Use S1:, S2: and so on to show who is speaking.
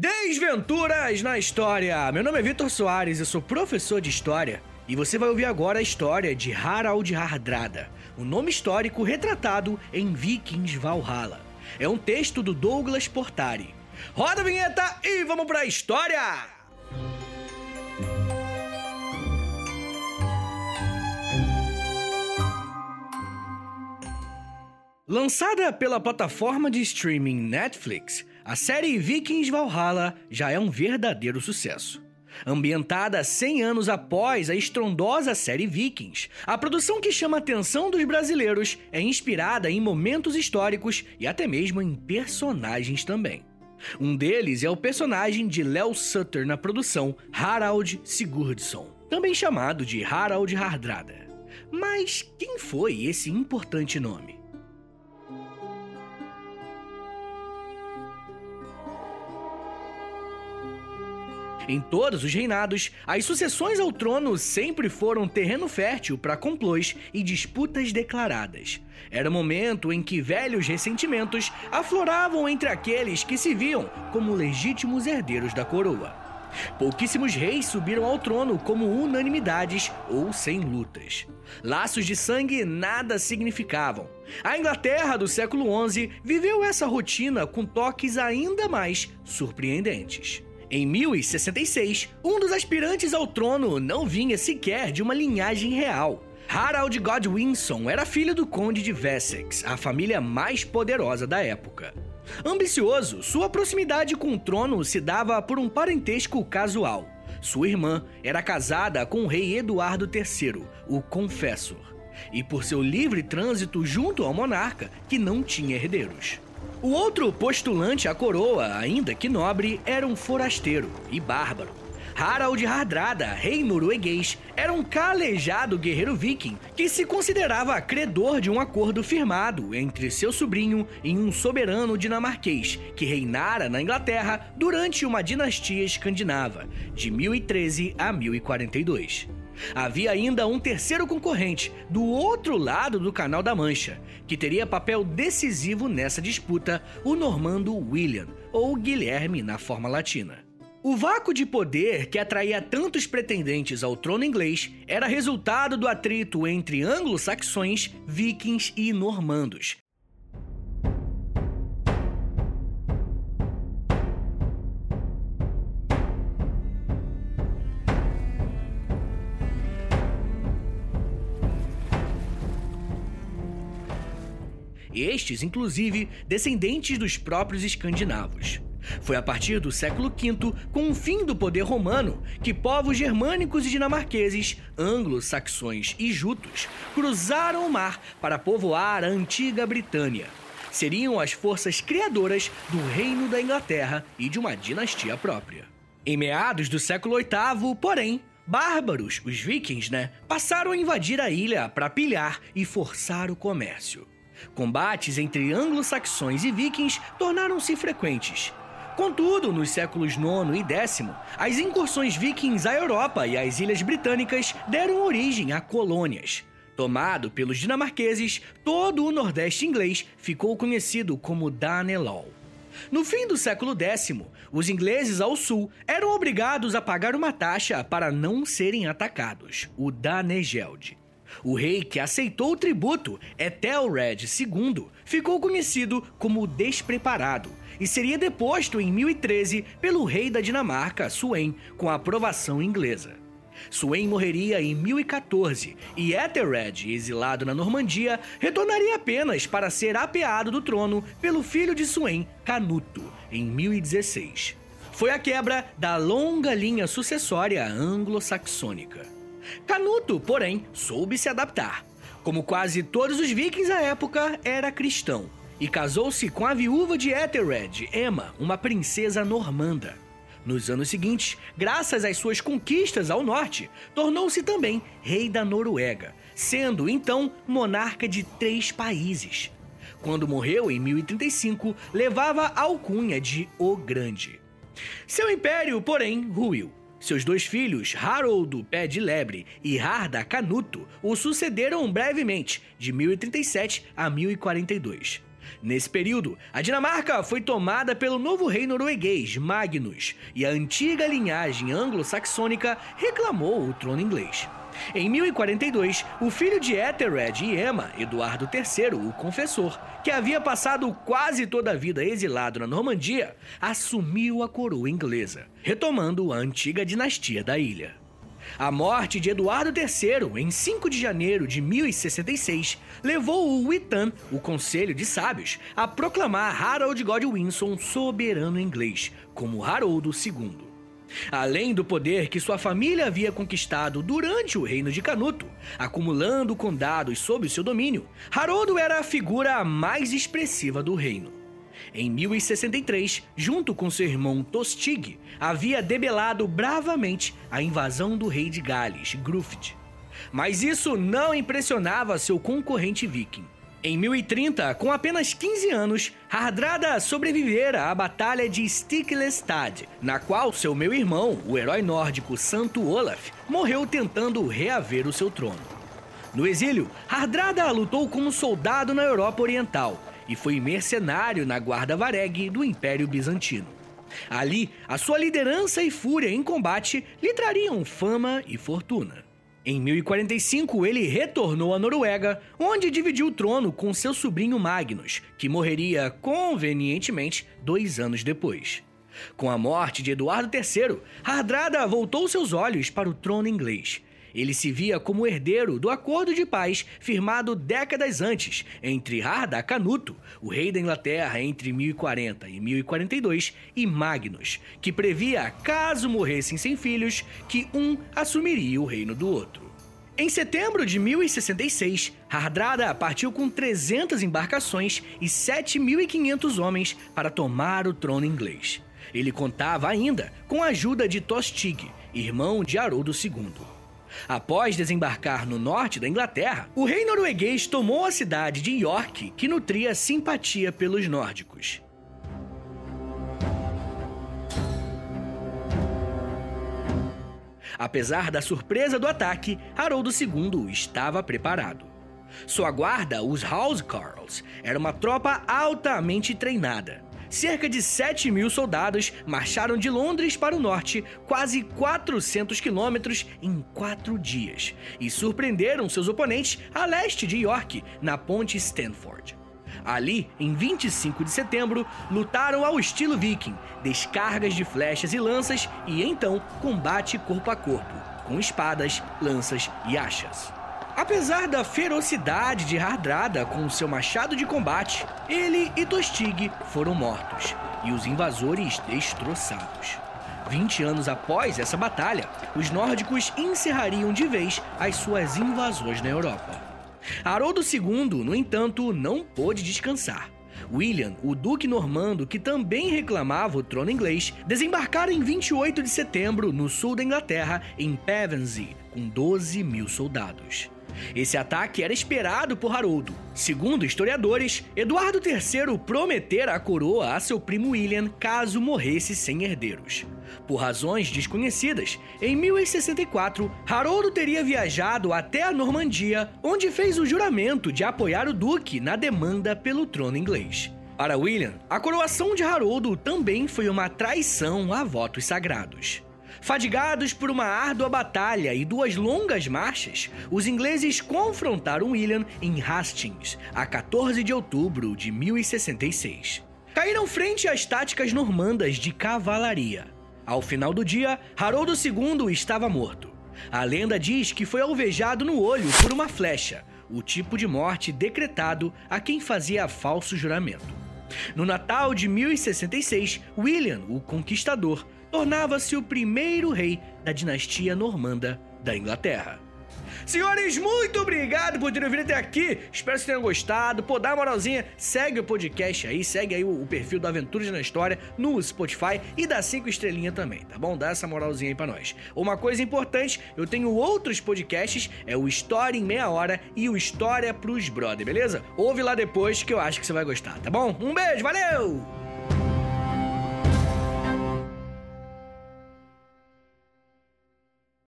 S1: Desventuras na História! Meu nome é Vitor Soares, eu sou professor de História e você vai ouvir agora a história de Harald Hardrada, o nome histórico retratado em Vikings Valhalla. É um texto do Douglas Portari. Roda a vinheta e vamos pra história! Lançada pela plataforma de streaming Netflix, a série Vikings Valhalla já é um verdadeiro sucesso. Ambientada 100 anos após a estrondosa série Vikings, a produção que chama a atenção dos brasileiros é inspirada em momentos históricos e até mesmo em personagens também. Um deles é o personagem de Léo Sutter na produção, Harald Sigurdsson, também chamado de Harald Hardrada. Mas quem foi esse importante nome? Em todos os reinados, as sucessões ao trono sempre foram terreno fértil para complôs e disputas declaradas. Era o momento em que velhos ressentimentos afloravam entre aqueles que se viam como legítimos herdeiros da coroa. Pouquíssimos reis subiram ao trono como unanimidades ou sem lutas. Laços de sangue nada significavam. A Inglaterra do século XI viveu essa rotina com toques ainda mais surpreendentes. Em 1066, um dos aspirantes ao trono não vinha sequer de uma linhagem real. Harald Godwinson era filho do Conde de Wessex, a família mais poderosa da época. Ambicioso, sua proximidade com o trono se dava por um parentesco casual. Sua irmã era casada com o rei Eduardo III, o Confessor, e por seu livre trânsito junto ao monarca, que não tinha herdeiros. O outro postulante à coroa, ainda que nobre, era um forasteiro e bárbaro. Harald Hardrada, rei norueguês, era um calejado guerreiro viking que se considerava credor de um acordo firmado entre seu sobrinho e um soberano dinamarquês que reinara na Inglaterra durante uma dinastia escandinava, de 1013 a 1042. Havia ainda um terceiro concorrente, do outro lado do Canal da Mancha, que teria papel decisivo nessa disputa, o normando William, ou Guilherme na forma latina. O vácuo de poder que atraía tantos pretendentes ao trono inglês era resultado do atrito entre anglo-saxões, vikings e normandos, estes, inclusive, descendentes dos próprios escandinavos. Foi a partir do século V, com o fim do poder romano, que povos germânicos e dinamarqueses, anglo-saxões e jutos cruzaram o mar para povoar a antiga Britânia. Seriam as forças criadoras do Reino da Inglaterra e de uma dinastia própria. Em meados do século VIII, porém, bárbaros, os vikings, né, passaram a invadir a ilha para pilhar e forçar o comércio. Combates entre anglo-saxões e vikings tornaram-se frequentes. Contudo, nos séculos IX e X, as incursões vikings à Europa e às ilhas britânicas deram origem a colônias. Tomado pelos dinamarqueses, todo o Nordeste inglês ficou conhecido como Danelaw. No fim do século X, os ingleses ao sul eram obrigados a pagar uma taxa para não serem atacados, o Danegeld. O rei que aceitou o tributo, Ethelred II, ficou conhecido como Despreparado e seria deposto em 1013 pelo rei da Dinamarca, Suen, com a aprovação inglesa. Suen morreria em 1014 e Ethelred, exilado na Normandia, retornaria apenas para ser apeado do trono pelo filho de Suen, Canuto, em 1016. Foi a quebra da longa linha sucessória anglo-saxônica. Canuto, porém, soube se adaptar. Como quase todos os vikings à época, era cristão e casou-se com a viúva de Ethelred, Emma, uma princesa normanda. Nos anos seguintes, graças às suas conquistas ao norte, tornou-se também rei da Noruega, sendo então monarca de três países. Quando morreu em 1035, levava a alcunha de O Grande. Seu império, porém, ruiu. Seus dois filhos, Haroldo Pé de Lebre e Harda Canuto, o sucederam brevemente, de 1037 a 1042. Nesse período, a Dinamarca foi tomada pelo novo rei norueguês Magnus e a antiga linhagem anglo-saxônica reclamou o trono inglês. Em 1042, o filho de Ethelred e Emma, Eduardo III, o Confessor, que havia passado quase toda a vida exilado na Normandia, assumiu a coroa inglesa, retomando a antiga dinastia da ilha. A morte de Eduardo III, em 5 de janeiro de 1066, levou o Witan, o Conselho de Sábios, a proclamar Harold Godwinson soberano inglês, como Haroldo II. Além do poder que sua família havia conquistado durante o reino de Canuto, acumulando condados sob seu domínio, Haroldo era a figura mais expressiva do reino. Em 1063, junto com seu irmão Tostig, havia debelado bravamente a invasão do rei de Gales, Grufd. Mas isso não impressionava seu concorrente viking. Em 1030, com apenas 15 anos, Hardrada sobrevivera à Batalha de Stiklestad, na qual seu meu irmão, o herói nórdico Santo Olaf, morreu tentando reaver o seu trono. No exílio, Hardrada lutou como soldado na Europa Oriental e foi mercenário na guarda Vareg do Império Bizantino. Ali, a sua liderança e fúria em combate lhe trariam fama e fortuna. Em 1045, ele retornou à Noruega, onde dividiu o trono com seu sobrinho Magnus, que morreria convenientemente dois anos depois. Com a morte de Eduardo III, Hardrada voltou seus olhos para o trono inglês ele se via como herdeiro do acordo de paz firmado décadas antes entre Harda Canuto, o rei da Inglaterra entre 1040 e 1042, e Magnus, que previa, caso morressem sem filhos, que um assumiria o reino do outro. Em setembro de 1066, Hardrada partiu com 300 embarcações e 7.500 homens para tomar o trono inglês. Ele contava ainda com a ajuda de Tostig, irmão de Haroldo II. Após desembarcar no norte da Inglaterra, o rei norueguês tomou a cidade de York, que nutria simpatia pelos nórdicos. Apesar da surpresa do ataque, Haroldo II estava preparado. Sua guarda, os Housecarls, era uma tropa altamente treinada cerca de 7 mil soldados marcharam de Londres para o norte, quase 400 quilômetros, em quatro dias, e surpreenderam seus oponentes a leste de York, na ponte Stanford. Ali, em 25 de setembro, lutaram ao estilo viking, descargas de flechas e lanças e então combate corpo a corpo, com espadas, lanças e achas. Apesar da ferocidade de Hardrada com seu machado de combate, ele e Tostig foram mortos e os invasores destroçados. 20 anos após essa batalha, os nórdicos encerrariam de vez as suas invasões na Europa. Haroldo II, no entanto, não pôde descansar. William, o duque normando que também reclamava o trono inglês, desembarcara em 28 de setembro no sul da Inglaterra, em Pevensey, com 12 mil soldados. Esse ataque era esperado por Haroldo. Segundo historiadores, Eduardo III prometera a coroa a seu primo William caso morresse sem herdeiros. Por razões desconhecidas, em 1064, Haroldo teria viajado até a Normandia, onde fez o juramento de apoiar o duque na demanda pelo trono inglês. Para William, a coroação de Haroldo também foi uma traição a votos sagrados. Fadigados por uma árdua batalha e duas longas marchas, os ingleses confrontaram William em Hastings, a 14 de outubro de 1066. Caíram frente às táticas normandas de cavalaria. Ao final do dia, Haroldo II estava morto. A lenda diz que foi alvejado no olho por uma flecha, o tipo de morte decretado a quem fazia falso juramento. No Natal de 1066, William, o Conquistador, tornava-se o primeiro rei da dinastia normanda da Inglaterra. Senhores, muito obrigado por terem vindo até aqui. Espero que tenham gostado. Pô, dá uma moralzinha, segue o podcast aí, segue aí o, o perfil do Aventuras na História no Spotify e dá cinco estrelinhas também, tá bom? Dá essa moralzinha aí pra nós. Uma coisa importante, eu tenho outros podcasts, é o História em Meia Hora e o História pros Brother, beleza? Ouve lá depois que eu acho que você vai gostar, tá bom? Um beijo, valeu!